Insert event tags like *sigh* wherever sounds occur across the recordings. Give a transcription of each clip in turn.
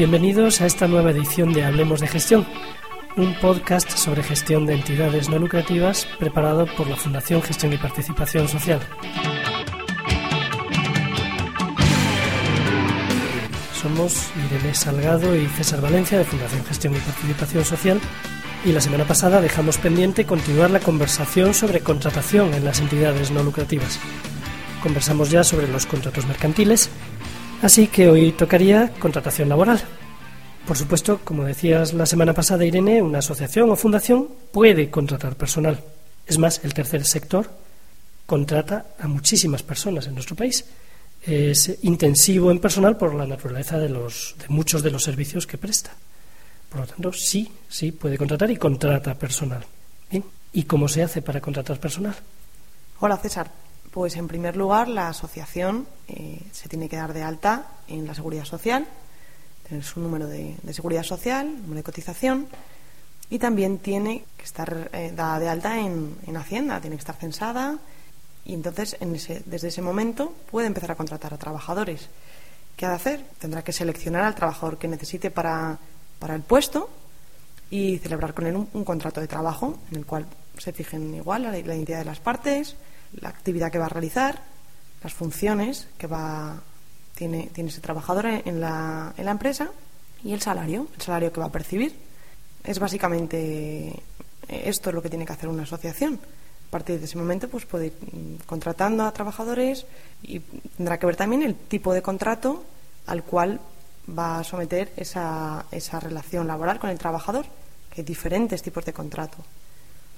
Bienvenidos a esta nueva edición de Hablemos de Gestión, un podcast sobre gestión de entidades no lucrativas preparado por la Fundación Gestión y Participación Social. Somos Irene Salgado y César Valencia de Fundación Gestión y Participación Social y la semana pasada dejamos pendiente continuar la conversación sobre contratación en las entidades no lucrativas. Conversamos ya sobre los contratos mercantiles, así que hoy tocaría contratación laboral. Por supuesto, como decías la semana pasada, Irene, una asociación o fundación puede contratar personal. Es más, el tercer sector contrata a muchísimas personas en nuestro país es intensivo en personal por la naturaleza de, los, de muchos de los servicios que presta. Por lo tanto, sí, sí puede contratar y contrata personal. ¿Y cómo se hace para contratar personal? Hola César. Pues en primer lugar, la asociación eh, se tiene que dar de alta en la seguridad social, tener su número de, seguridad social, número de cotización, y también tiene que estar eh, dada de alta en, en Hacienda, tiene que estar censada y entonces, desde ese momento, puede empezar a contratar a trabajadores. ¿Qué ha de hacer? Tendrá que seleccionar al trabajador que necesite para, el puesto y celebrar con él un, contrato de trabajo en el cual se fijen igual la, identidad de las partes, la actividad que va a realizar, las funciones que va tiene, tiene ese trabajador en la, en la empresa y el salario, el salario que va a percibir. Es básicamente esto lo que tiene que hacer una asociación a partir de ese momento pues puede ir contratando a trabajadores y tendrá que ver también el tipo de contrato al cual va a someter esa, esa relación laboral con el trabajador, que hay diferentes tipos de contrato.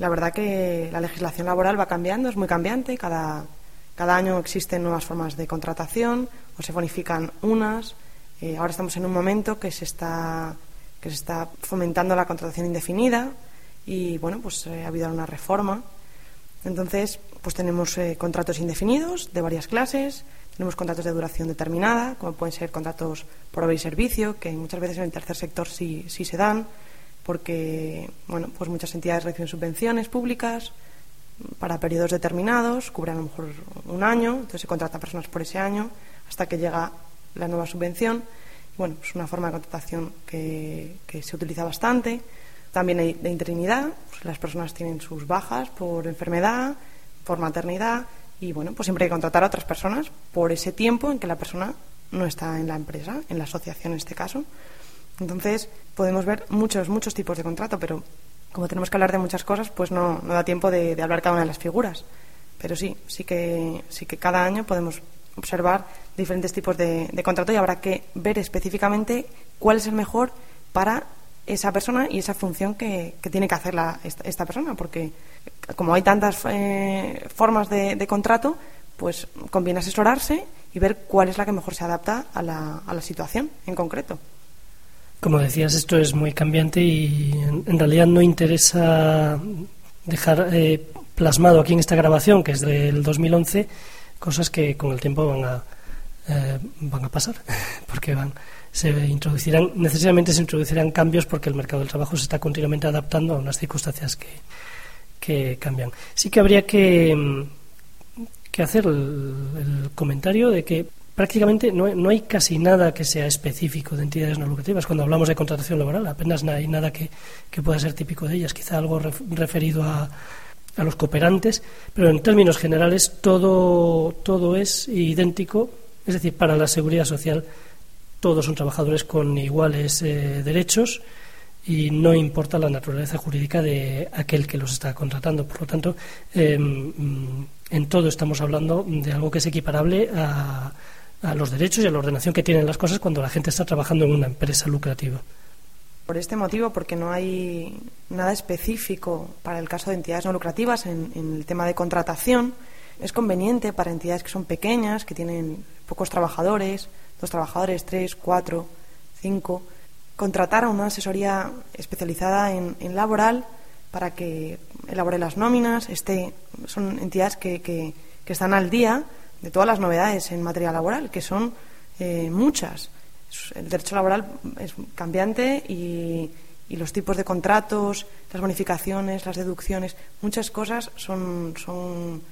La verdad que la legislación laboral va cambiando, es muy cambiante, cada, cada año existen nuevas formas de contratación o se bonifican unas. Eh, ahora estamos en un momento que se está que se está fomentando la contratación indefinida y bueno, pues eh, ha habido una reforma entonces, pues tenemos eh, contratos indefinidos de varias clases, tenemos contratos de duración determinada, como pueden ser contratos por obra y servicio, que muchas veces en el tercer sector sí, sí se dan, porque bueno, pues muchas entidades reciben subvenciones públicas para periodos determinados, cubren a lo mejor un año, entonces se contrata personas por ese año hasta que llega la nueva subvención. Bueno, es una forma de contratación que, que se utiliza bastante. También hay de interinidad, pues las personas tienen sus bajas por enfermedad, por maternidad y bueno, pues siempre hay que contratar a otras personas por ese tiempo en que la persona no está en la empresa, en la asociación en este caso. Entonces, podemos ver muchos, muchos tipos de contrato, pero como tenemos que hablar de muchas cosas, pues no, no da tiempo de, hablar cada una de las figuras. Pero sí, sí que, sí que cada año podemos observar diferentes tipos de, de contrato y habrá que ver específicamente cuál es el mejor para esa persona y esa función que, tiene que hacer la, esta, persona, porque como hay tantas eh, formas de, contrato, pues conviene asesorarse y ver cuál es la que mejor se adapta a la, a la situación en concreto. Como decías, esto es muy cambiante y en, realidad no interesa dejar eh, plasmado aquí en esta grabación, que es del 2011, cosas que con el tiempo van a, eh, van a pasar, *laughs* porque van se introducirán, necesariamente se introducirán cambios porque el mercado del trabajo se está continuamente adaptando a unas circunstancias que, que cambian. Sí que habría que, mm, que hacer el, comentario de que prácticamente no, no, hay casi nada que sea específico de entidades no lucrativas. Cuando hablamos de contratación laboral, apenas hay nada que, que pueda ser típico de ellas, quizá algo referido a, a los cooperantes, pero en términos generales todo, todo es idéntico, es decir, para la seguridad social todos son trabajadores con iguales eh, derechos y no importa la naturaleza jurídica de aquel que los está contratando. Por lo tanto, em, en todo estamos hablando de algo que es equiparable a, a los derechos y a la ordenación que tienen las cosas cuando la gente está trabajando en una empresa lucrativa. Por este motivo, porque no hay nada específico para el caso de entidades no lucrativas en, el tema de contratación, es conveniente para entidades que son pequeñas, que tienen pocos trabajadores, dos trabajadores, tres, cuatro, cinco, contratar a una asesoría especializada en, laboral para que elabore las nóminas. Este, son entidades que, que, están al día de todas las novedades en materia laboral, que son eh, muchas. El derecho laboral es cambiante y, y, los tipos de contratos, las bonificaciones, las deducciones, muchas cosas son, son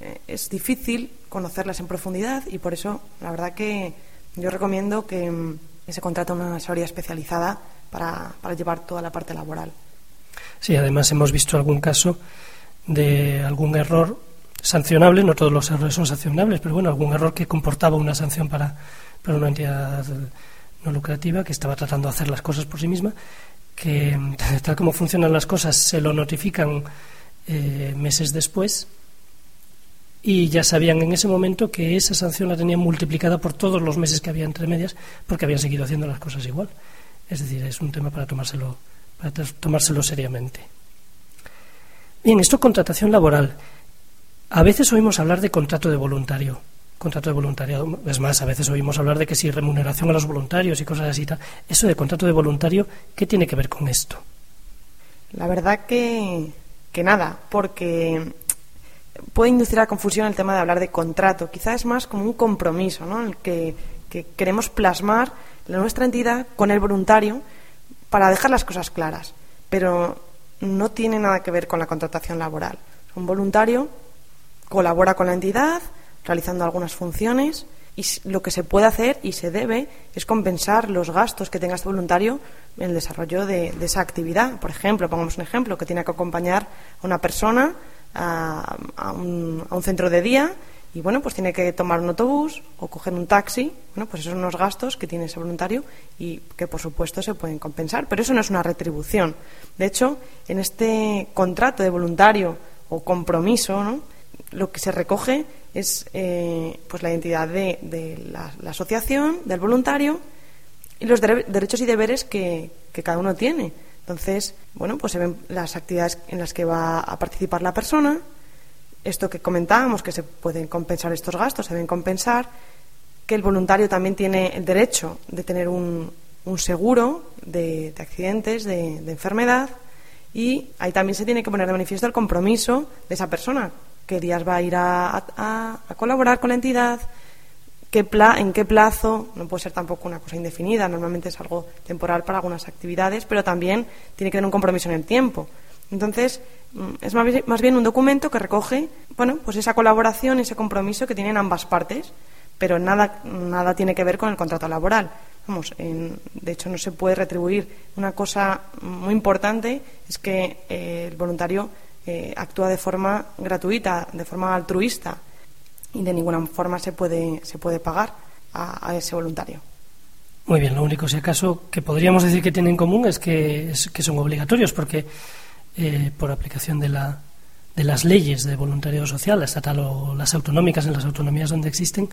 eh, es difícil conocerlas en profundidad y por eso la verdad que yo recomiendo que, mm, se contrate una asesoría especializada para, para llevar toda la parte laboral. Sí, además hemos visto algún caso de algún error sancionable, no todos los errores son sancionables, pero bueno, algún error que comportaba una sanción para, para una entidad no lucrativa que estaba tratando de hacer las cosas por sí misma, que *laughs* tal como funcionan las cosas se lo notifican eh, meses después y ya sabían en ese momento que esa sanción la tenían multiplicada por todos los meses que había entre medias porque habían seguido haciendo las cosas igual. Es decir, es un tema para tomárselo, para tomárselo seriamente. Bien, esto contratación laboral. A veces oímos hablar de contrato de voluntario. Contrato de voluntariado, es más, a veces oímos hablar de que si remuneración a los voluntarios y cosas así. Eso de contrato de voluntario, ¿qué tiene que ver con esto? La verdad que, que nada, porque puede inducir a confusión el tema de hablar de contrato. Quizás es más como un compromiso, ¿no? El que, queremos plasmar la nuestra entidad con el voluntario para dejar las cosas claras. Pero no tiene nada que ver con la contratación laboral. Un voluntario colabora con la entidad realizando algunas funciones y lo que se puede hacer y se debe es compensar los gastos que tenga este voluntario en el desarrollo de, esa actividad. Por ejemplo, pongamos un ejemplo, que tiene que acompañar a una persona a, un, centro de día y bueno, pues tiene que tomar un autobús o coger un taxi. Bueno, pues esos son unos gastos que tiene ese voluntario y que por supuesto se pueden compensar, pero eso no es una retribución. De hecho, en este contrato de voluntario o compromiso, lo que se recoge es eh, pues la identidad de, la, asociación, del voluntario y los derechos y deberes que cada uno tiene. Entonces, bueno, pues se ven las actividades en las que va a participar la persona, esto que comentábamos, que se pueden compensar estos gastos, se deben compensar, que el voluntario también tiene el derecho de tener un, seguro de, accidentes, de, enfermedad, y ahí también se tiene que poner de manifiesto el compromiso de esa persona, que días va a ir a colaborar con la entidad, en qué plazo, no puede ser tampoco una cosa indefinida, normalmente es algo temporal para algunas actividades, pero también tiene que tener un compromiso en el tiempo. Entonces, mm, es más bien un documento que recoge, bueno, pues esa colaboración, ese compromiso que tienen ambas partes, pero nada, nada tiene que ver con el contrato laboral. Vamos, de hecho, no se puede retribuir. Una cosa muy importante es que eh, el voluntario eh, actúa de forma gratuita, de forma altruista y de ninguna forma se puede, se puede pagar a, ese voluntario. Muy bien, lo único, si acaso, que podríamos decir que tienen en común es que, son obligatorios, porque eh, por aplicación de, la, de las leyes de voluntariado social, estatal o las autonómicas, en las autonomías donde existen,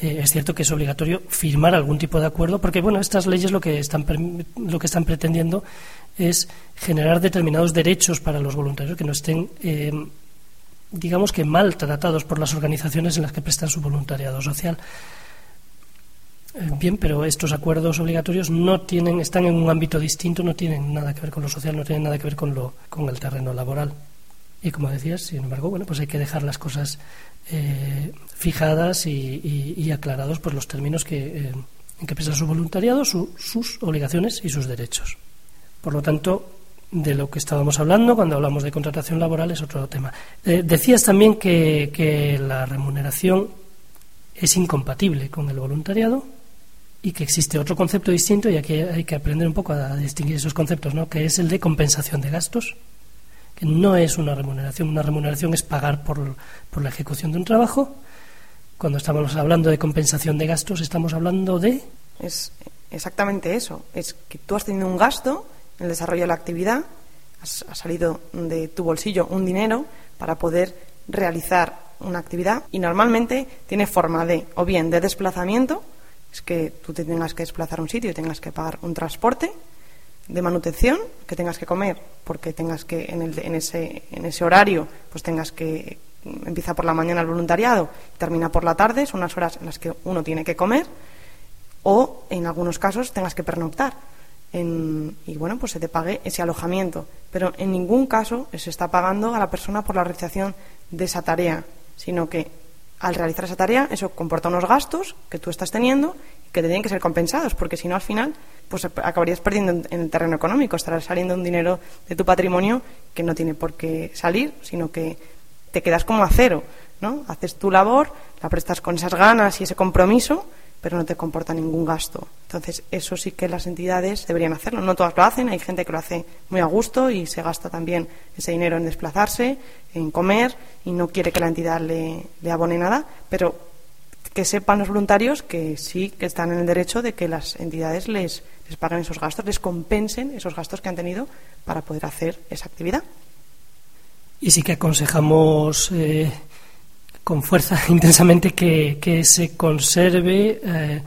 eh, es cierto que es obligatorio firmar algún tipo de acuerdo, porque bueno, estas leyes lo que están, lo que están pretendiendo es generar determinados derechos para los voluntarios que no estén eh, digamos que mal tratados por las organizaciones en las que prestan su voluntariado social. Eh, bien, pero estos acuerdos obligatorios no tienen, están en un ámbito distinto, no tienen nada que ver con lo social, no tienen nada que ver con lo, con el terreno laboral. Y como decías, sin embargo, bueno, pues hay que dejar las cosas eh, fijadas y, aclarados por los términos que, eh, en que presta su voluntariado, sus obligaciones y sus derechos. Por lo tanto, de lo que estábamos hablando cuando hablamos de contratación laboral es otro tema. Eh, decías también que, la remuneración es incompatible con el voluntariado y que existe otro concepto distinto y aquí hay que aprender un poco a distinguir esos conceptos, ¿no? que es el de compensación de gastos, no es una remuneración. Una remuneración es pagar por, por la ejecución de un trabajo. Cuando estamos hablando de compensación de gastos, estamos hablando de... Es exactamente eso. Es que tú has tenido un gasto el desarrollo de la actividad, ha salido de tu bolsillo un dinero para poder realizar una actividad y normalmente tiene forma de o bien de desplazamiento, es que tú te tengas que desplazar a un sitio y tengas que pagar un transporte, de manutención que tengas que comer, porque tengas que en, el, en, ese, en ese horario, pues tengas que empieza por la mañana el voluntariado, termina por la tarde, son unas horas en las que uno tiene que comer, o en algunos casos tengas que pernoctar. y bueno, pues se te pague ese alojamiento. Pero en ningún caso se está pagando a la persona por la realización de esa tarea, sino que al realizar esa tarea eso comporta unos gastos que tú estás teniendo y que te tienen que ser compensados, porque si no al final pues acabarías perdiendo en el terreno económico, estará saliendo un dinero de tu patrimonio que no tiene por qué salir, sino que te quedas como a cero, ¿no? Haces tu labor, la prestas con esas ganas y ese compromiso, pero no te comporta ningún gasto. Entonces, eso sí que las entidades deberían hacerlo. No todas lo hacen, hay gente que lo hace muy a gusto y se gasta también ese dinero en desplazarse, en comer y no quiere que la entidad le, abone nada, pero que sepan los voluntarios que sí que están en el derecho de que las entidades les, les paguen esos gastos, les compensen esos gastos que han tenido para poder hacer esa actividad. Y sí que aconsejamos eh, con fuerza, *laughs* intensamente, que, se conserve eh,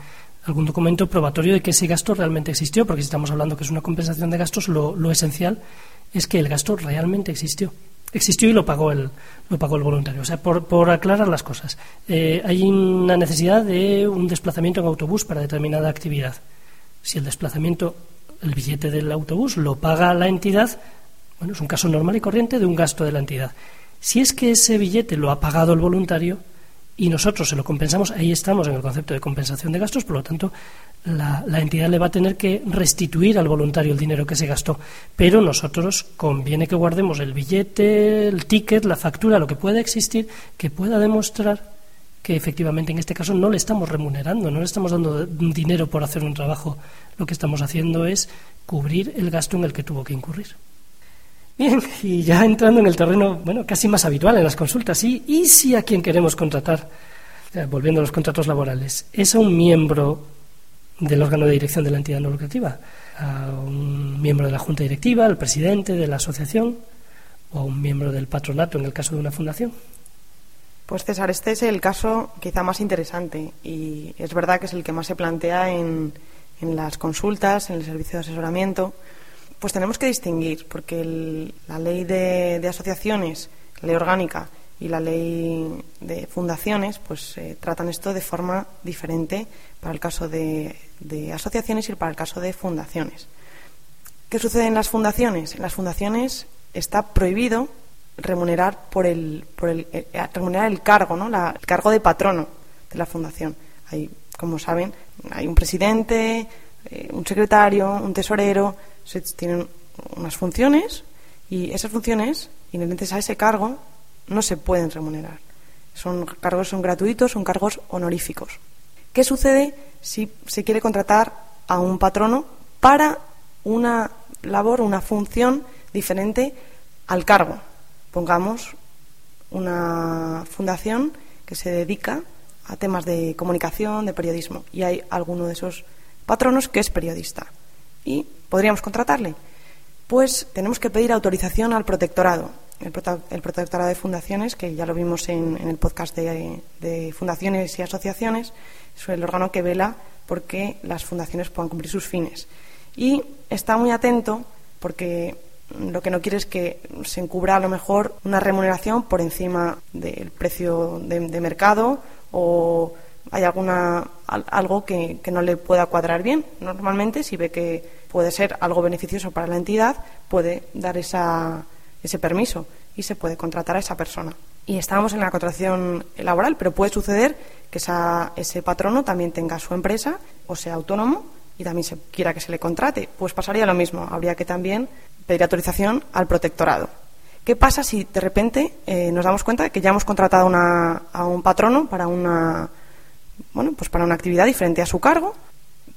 algún documento probatorio de que ese gasto realmente existió, porque si estamos hablando que es una compensación de gastos, lo, esencial es que el gasto realmente existió. Existió y lo pagó el, lo pagó el voluntario. O sea, por, aclarar las cosas, eh, hay una necesidad de un desplazamiento en autobús para determinada actividad. Si el desplazamiento, el billete del autobús lo paga la entidad, bueno, es un caso normal y corriente de un gasto de la entidad. Si es que ese billete lo ha pagado el voluntario y nosotros se lo compensamos, ahí estamos en el concepto de compensación de gastos, por lo tanto, la, entidad le va a tener que restituir al voluntario el dinero que se gastó. Pero nosotros conviene que guardemos el billete, el ticket, la factura, lo que pueda existir, que pueda demostrar que efectivamente en este caso no le estamos remunerando, no le estamos dando dinero por hacer un trabajo. Lo que estamos haciendo es cubrir el gasto en el que tuvo que incurrir. Bien, y ya entrando en el terreno, bueno, casi más habitual en las consultas, ¿y, y si a quien queremos contratar, volviendo a los contratos laborales, es a un miembro del órgano de dirección de la entidad no lucrativa, a un miembro de la junta directiva, al presidente de la asociación o a un miembro del patronato en el caso de una fundación? Pues César, este es el caso quizá más interesante y es verdad que es el que más se plantea en, en las consultas, en el servicio de asesoramiento pues tenemos que distinguir, porque la ley de, asociaciones, la ley orgánica y la ley de fundaciones, pues eh, tratan esto de forma diferente para el caso de, asociaciones y para el caso de fundaciones. ¿Qué sucede en las fundaciones? En las fundaciones está prohibido remunerar por el, por el eh, remunerar el cargo, ¿no? el cargo de patrono de la fundación. Hay, como saben, hay un presidente, eh, un secretario, un tesorero, se tienen unas funciones y esas funciones, inherentes a ese cargo, no se pueden remunerar. Son cargos son gratuitos, son cargos honoríficos. ¿Qué sucede si se quiere contratar a un patrono para una labor, una función diferente al cargo? Pongamos una fundación que se dedica a temas de comunicación, de periodismo, y hay alguno de esos patronos que es periodista. Y ¿Podríamos contratarle? Pues tenemos que pedir autorización al protectorado. El, protectorado de fundaciones, que ya lo vimos en, el podcast de, fundaciones y asociaciones, es el órgano que vela porque las fundaciones puedan cumplir sus fines. Y está muy atento porque lo que no quiere es que se encubra a lo mejor una remuneración por encima del precio de, de mercado o hay alguna algo que, no le pueda cuadrar bien. Normalmente, si ve que puede ser algo beneficioso para la entidad, puede dar esa, ese permiso y se puede contratar a esa persona. Y estábamos en la contratación laboral, pero puede suceder que esa, ese patrono también tenga su empresa o sea autónomo y también se quiera que se le contrate. Pues pasaría lo mismo. Habría que también pedir autorización al protectorado. ¿Qué pasa si de repente eh, nos damos cuenta de que ya hemos contratado a un patrono para una bueno, pues para una actividad diferente a su cargo,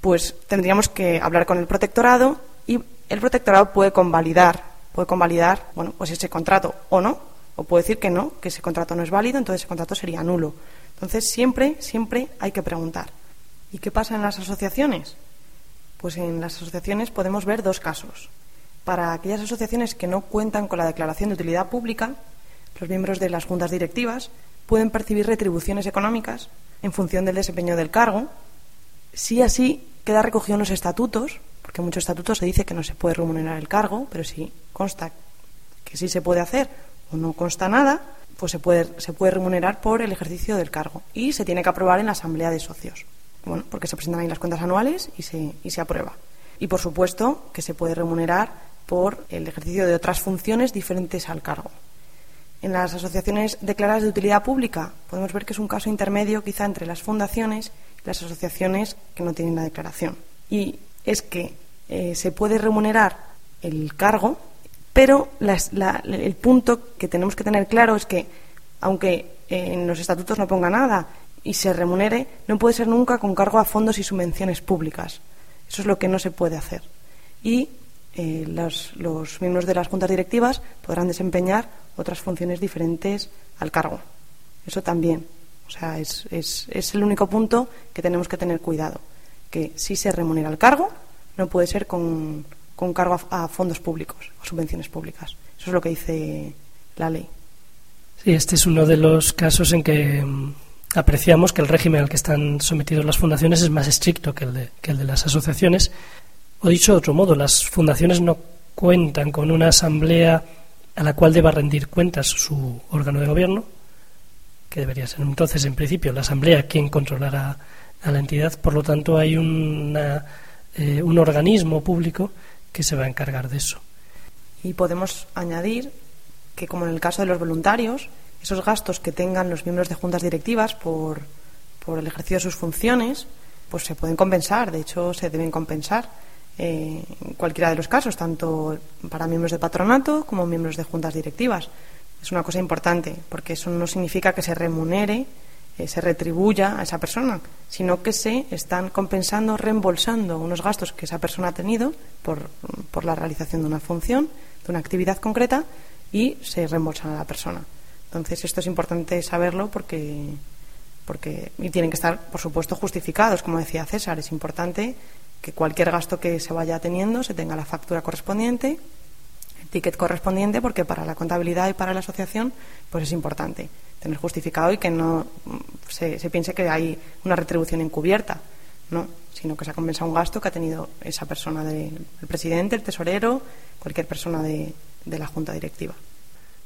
pues tendríamos que hablar con el protectorado y el protectorado puede convalidar, puede convalidar, bueno, pues ese contrato o no, o puede decir que no, que ese contrato no es válido, entonces ese contrato sería nulo. Entonces siempre, siempre hay que preguntar. ¿Y qué pasa en las asociaciones? Pues en las asociaciones podemos ver dos casos. Para aquellas asociaciones que no cuentan con la declaración de utilidad pública, los miembros de las juntas directivas pueden percibir retribuciones económicas en función del desempeño del cargo, si así queda recogido en los estatutos, porque en muchos estatutos se dice que no se puede remunerar el cargo, pero si consta que sí se puede hacer o no consta nada, pues se puede, se puede remunerar por el ejercicio del cargo y se tiene que aprobar en la asamblea de socios. Bueno, porque se presentan ahí las cuentas anuales y se, y se aprueba. Y por supuesto que se puede remunerar por el ejercicio de otras funciones diferentes al cargo. En las asociaciones declaradas de utilidad pública podemos ver que es un caso intermedio quizá entre las fundaciones y las asociaciones que no tienen la declaración. Y es que eh, se puede remunerar el cargo, pero el punto que tenemos que tener claro es que, aunque en los estatutos no ponga nada y se remunere, no puede ser nunca con cargo a fondos y subvenciones públicas. Eso es lo que no se puede hacer. Y eh, los, miembros de las juntas directivas podrán desempeñar otras funciones diferentes al cargo. Eso también. O sea, es, es, el único punto que tenemos que tener cuidado. Que si se remunera el cargo, no puede ser con, con cargo a, fondos públicos o subvenciones públicas. Eso es lo que dice la ley. Sí, este es uno de los casos en que mm, apreciamos que el régimen al que están sometidos las fundaciones es más estricto que el de, que el de las asociaciones. O dicho de otro modo, las fundaciones no cuentan con una asamblea a la cual deba rendir cuentas su órgano de gobierno, que debería ser entonces, en principio, la asamblea quien controlará a la entidad. Por lo tanto, hay una, eh, un organismo público que se va a encargar de eso. Y podemos añadir que, como en el caso de los voluntarios, esos gastos que tengan los miembros de juntas directivas por, por el ejercicio de sus funciones, pues se pueden compensar, de hecho se deben compensar eh, en cualquiera de los casos, tanto para miembros de patronato como miembros de juntas directivas. Es una cosa importante, porque eso no significa que se remunere, eh, se retribuya a esa persona, sino que se están compensando, reembolsando unos gastos que esa persona ha tenido por, por la realización de una función, de una actividad concreta, y se reembolsan a la persona. Entonces, esto es importante saberlo porque, porque y tienen que estar, por supuesto, justificados, como decía César. Es importante que cualquier gasto que se vaya teniendo se tenga la factura correspondiente, el ticket correspondiente, porque para la contabilidad y para la asociación, pues es importante tener justificado y que no se, piense que hay una retribución encubierta, no, sino que se ha compensado un gasto que ha tenido esa persona, de, el presidente, el tesorero, cualquier persona de la junta directiva.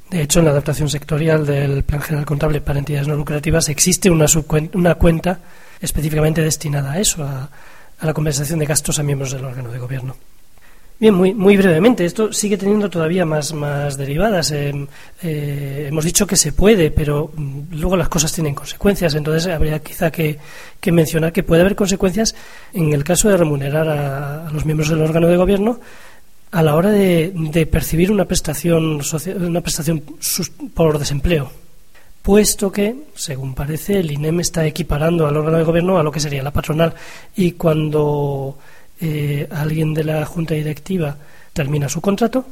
De hecho, en la adaptación sectorial del Plan General Contable para entidades no lucrativas existe una, una cuenta específicamente destinada a eso, a, la compensación de gastos a miembros del órgano de gobierno. Bien, muy, muy brevemente, esto sigue teniendo todavía más, más derivadas. Eh, eh, hemos dicho que se puede, pero mm, luego las cosas tienen consecuencias. Entonces, habría quizá que, mencionar que puede haber consecuencias en el caso de remunerar a los miembros del órgano de gobierno a la hora de, percibir una prestación, una prestación por desempleo, puesto que, según parece, el INEM está equiparando al órgano de gobierno a lo que sería la patronal y cuando eh, alguien de la junta directiva termina su contrato,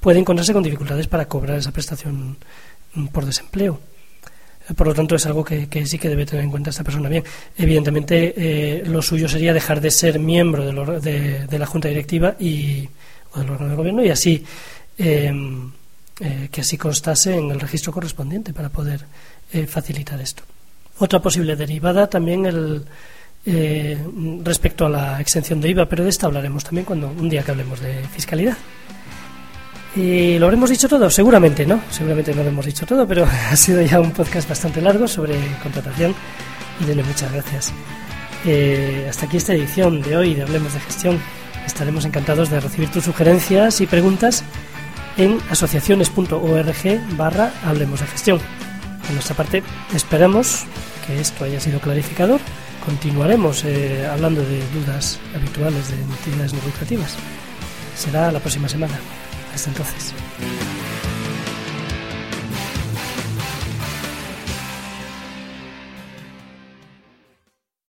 puede encontrarse con dificultades para cobrar esa prestación por desempleo. Por lo tanto, es algo que, sí que debe tener en cuenta esta persona. Bien, evidentemente, eh, lo suyo sería dejar de ser miembro de la junta directiva y, del órgano de gobierno y así em, eh, que así constase en el registro correspondiente para poder eh, facilitar esto. Otra posible derivada también eh, respecto a la exención de IVA, pero de esta hablaremos también cuando un día que hablemos de fiscalidad. ¿Y lo habremos dicho todo? Seguramente no, seguramente no lo hemos dicho todo, pero *laughs* ha sido ya un podcast bastante largo sobre contratación y denle muchas gracias. hasta aquí esta edición de hoy de Hablemos de Gestión. Estaremos encantados de recibir tus sugerencias y preguntas en asociaciones.org barra Hablemos de Gestión. De nuestra parte, esperamos que esto haya sido clarificador. Continuaremos eh, hablando de dudas habituales de entidades no lucrativas. Será la próxima semana. Hasta entonces.